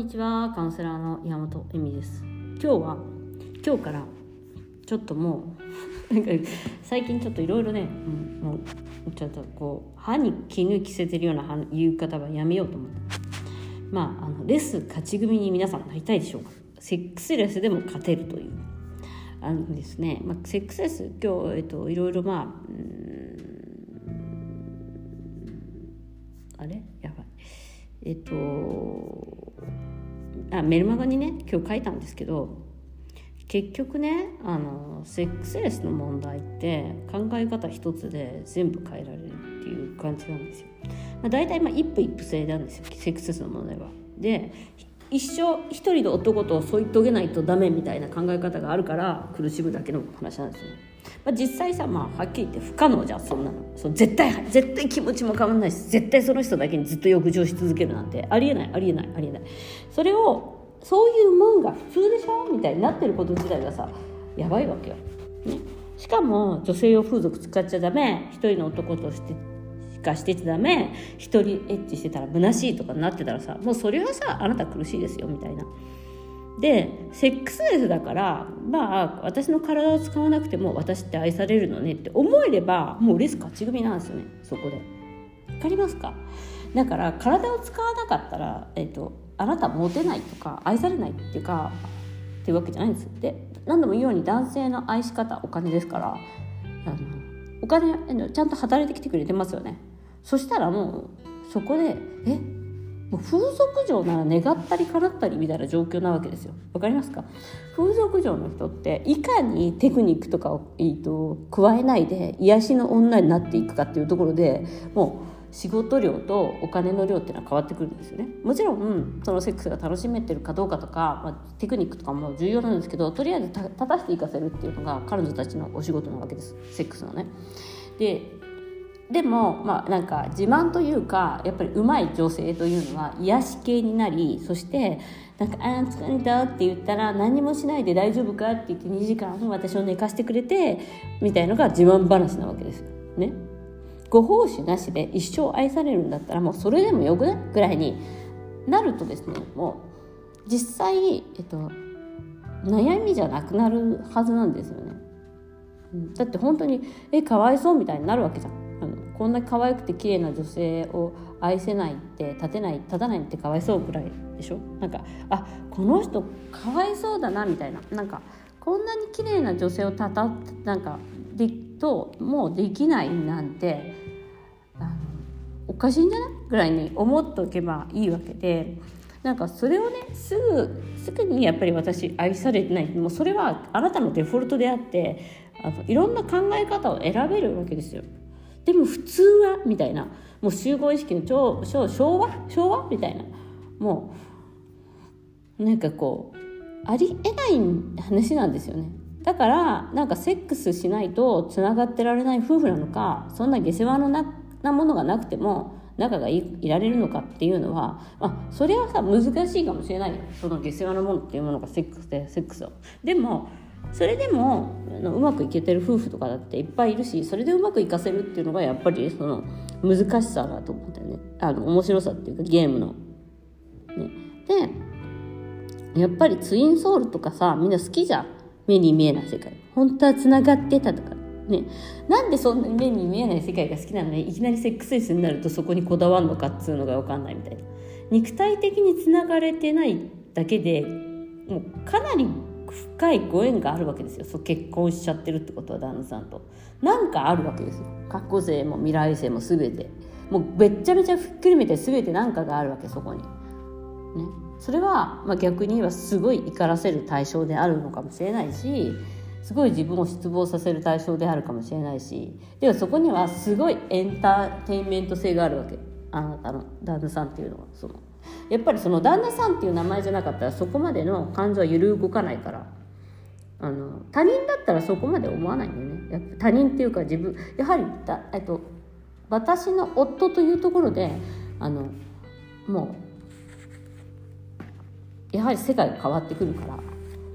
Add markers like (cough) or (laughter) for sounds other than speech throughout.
にちはカウンセラーの山本恵美です。今日は今日からちょっともう (laughs) なんか最近ちょっといろいろね、うん、もうちょっとこう歯に絹着せてるような言い方はやめようと思って。まああのレス勝ち組に皆さんなりたいでしょうか。セックスレスでも勝てるという。あのですね、まあ、セックスレス今日、えっと、いろいろまああれ？やばい。えっとあメルマガにね今日書いたんですけど結局ねあのセックスレスの問題って考え方一つで全部変えられるっていう感じなんですよ。まあ、大体まあ一夫一夫制なんですよセックスレスの問題は。で一生一人の男と添い遂げないとダメみたいな考え方があるから苦しむだけの話なんですよ。まあ、実際さ、まあ、はっきり言って不可能じゃんそんなの。そう絶対絶対気持ちも変わんないし絶対その人だけにずっと浴場し続けるなんてありえないありえないありえない。それをそういうもんが普通でしょみたいになってること自体がさやばいわけよ、ね、しかも女性用風俗使っちゃダメ。一人の男としてしかしてちゃダメ。一人エッチしてたら虚しいとかなってたらさもうそれはさあなた苦しいですよみたいな。でセックスレスだからまあ私の体を使わなくても私って愛されるのねって思えればもうレス勝ち組なんですよねそこで。わかりますか？だから体を使わなかったら、えーと、あなたモテないとか愛されないっていうかっていうわけじゃないんです。で何度も言うように男性の愛し方お金ですからあのお金ちゃんと働いてきてくれてますよね。そしたらもうそこでえ？もう風俗嬢なら願ったり叶ったりみたいな状況なわけですよ。わかりますか？風俗嬢の人っていかにテクニックとかを、えーと加えないで癒しの女になっていくかっていうところでもう仕事量とお金の量っていうのは変わってくるんですよね。もちろんそのセックスが楽しめてるかどうかとか、まあ、テクニックとかも重要なんですけどとりあえず立たせていかせるっていうのが彼女たちのお仕事なわけです。セックスのね。ででもまあなんか自慢というかやっぱり上手い女性というのは癒し系になりそしてなんか「あ疲れた」って言ったら何もしないで大丈夫かって言って2時間私を寝かしてくれてみたいのが自慢話なわけですね。ご奉仕なしで一生愛されるんだったらもうそれでもよくないぐらいになるとですねもう実際、えっと、悩みじゃなくなるはずなんですよね。だって本当にえかわいそうみたいになるわけじゃん。こんな可愛くて綺麗な女性を愛せないって立てない立たないってかわいそうぐらいでしょ？なんかあこの人かわいそうだなみたいな。なんかこんなに綺麗な女性をたたなんかでともうできないなんておかしいんじゃない？ぐらいに思っておけばいいわけで。なんかそれをねすぐすぐにやっぱり私愛されてない。もうそれはあなたのデフォルトであってあのいろんな考え方を選べるわけですよ。でも普通はみたいな。もう集合意識の超超昭和？昭和？みたいな。もうなんかこうありえない話なんですよね。だからなんかセックスしないとつながってられない夫婦なのかそんな下世話のななものがなくても仲がいられるのかっていうのは、まあ、それはさ難しいかもしれないよ。その下世話なものっていうものがセックスでセックスを。でもそれでもうまくいけてる夫婦とかだっていっぱいいるしそれでうまくいかせるっていうのがやっぱりその難しさだと思うんだよね。あの面白さっていうかゲームの。ね、でやっぱりツインソウルとかさみんな好きじゃん。目に見えない世界。本当はつながってたとか。ね、なんでそんなに目に見えない世界が好きなのにいきなりセックスレスになるとそこにこだわるのかっつうのが分かんないみたいな。肉体的につながれてないだけでもうかなり深いご縁があるわけですよ。そう結婚しちゃってるってことは旦那さんと。なんかあるわけですよ。過去性も未来性も全て。もうべっちゃめちゃふっくるめて全て何かがあるわけそこに。ね。それは、まあ、逆に言えばすごい怒らせる対象であるのかもしれないしすごい自分を失望させる対象であるかもしれないしでもそこにはすごいエンターテインメント性があるわけ。あなたの旦那さんっていうのはそのやっぱりその旦那さんっていう名前じゃなかったらそこまでの感情は揺る動かないからあの他人だったらそこまで思わないんだよね。やっぱ他人っていうか自分やはりだ、えっと、私の夫というところであのもうやはり世界が変わってくるから。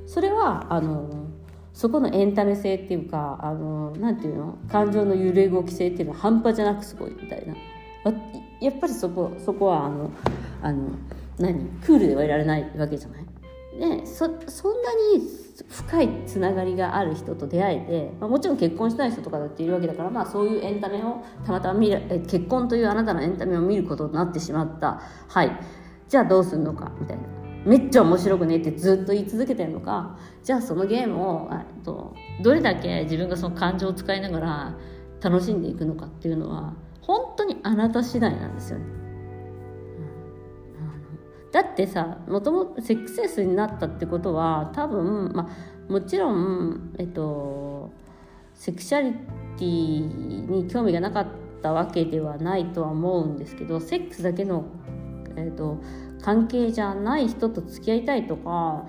それはあのそこのエンタメ性っていうかあのなんていうの？感情の揺れ動き性っていうのは半端じゃなくすごいみたいな。やっぱりそこそこはあのあの何？クールではいられないわけじゃない。でそそんなに深いつながりがある人と出会えて、まあ、もちろん結婚したい人とかだっているわけだから、まあ、そういうエンタメをたまたま見る結婚というあなたのエンタメを見ることになってしまった。はい。じゃあどうするのかみたいな。めっちゃ面白くねってずっと言い続けてるのか。じゃあそのゲームをとどれだけ自分がその感情を使いながら楽しんでいくのかっていうのは本当にあなた次第なんですよね。だってさもともとセックスレスになったってことは多分、まあ、もちろん、えっと、セクシャリティに興味がなかったわけではないとは思うんですけどセックスだけの、えっと、関係じゃない人と付き合いたいとか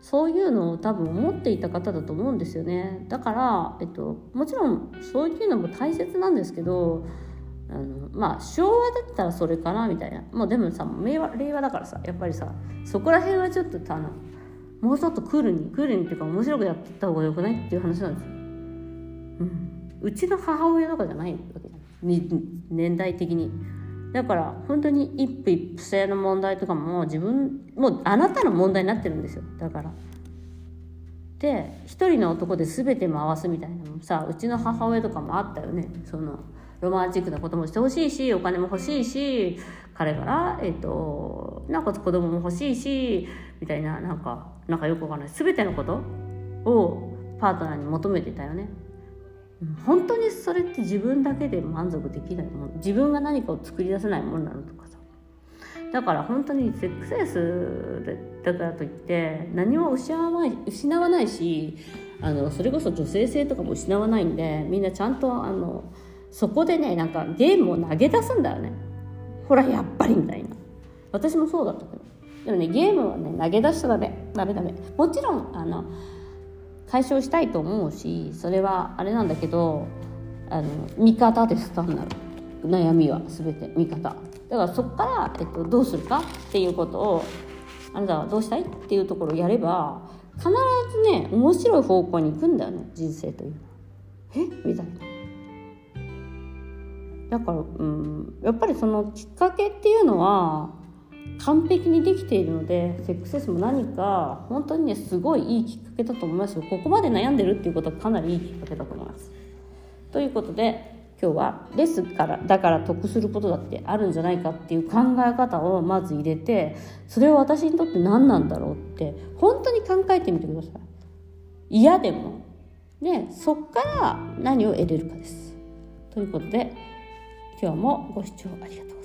そういうのを多分思っていた方だと思うんですよねだから、えっと、もちろんそういうのも大切なんですけどあのまあ昭和だったらそれかなみたいな。もうでもさ令和令和だからさやっぱりさそこら辺はちょっとあのもうちょっとクールにクールにっていうか面白くやってった方がよくないっていう話なんですよ、うん、うちの母親とかじゃないわけじゃん年代的に。だから本当に一夫一夫制の問題とかも自分もうあなたの問題になってるんですよ。だから。で一人の男で全て回すみたいなのもさうちの母親とかもあったよね。そのロマンチックなこともしてほしいしお金も欲しいし彼から、えっ、となおか子供も欲しいしみたいななんかなんかよくわかんない。全てのことをパートナーに求めてたよね。本当にそれって自分だけで満足できないもん自分が何かを作り出せないもんなのとかさ。だから本当にセックスレスだからといって何も失わない失わないしあのそれこそ女性性とかも失わないんでみんなちゃんとあのそこでねなんかゲームを投げ出すんだよね。ほらやっぱりみたいな。私もそうだったけど。でもねゲームはね投げ出しちゃダメ。ダメダメ。もちろんあの解消したいと思うしそれはあれなんだけどあの味方です単なる悩みは全て。味方。だからそこから、えっと、どうするか？っていうことをあなたはどうしたい？っていうところをやれば必ずね面白い方向に行くんだよね。人生というのは。え？みたいな。だから、うん、やっぱりそのきっかけっていうのは完璧にできているのでセックスレスも何か本当にねすごいいいきっかけだと思いますよここまで悩んでるっていうことはかなりいいきっかけだと思います。ということで今日はレスからだから得することだってあるんじゃないかっていう考え方をまず入れてそれは私にとって何なんだろうって本当に考えてみてください。嫌でもでそっから何を得れるかです。ということで今日もご視聴ありがとう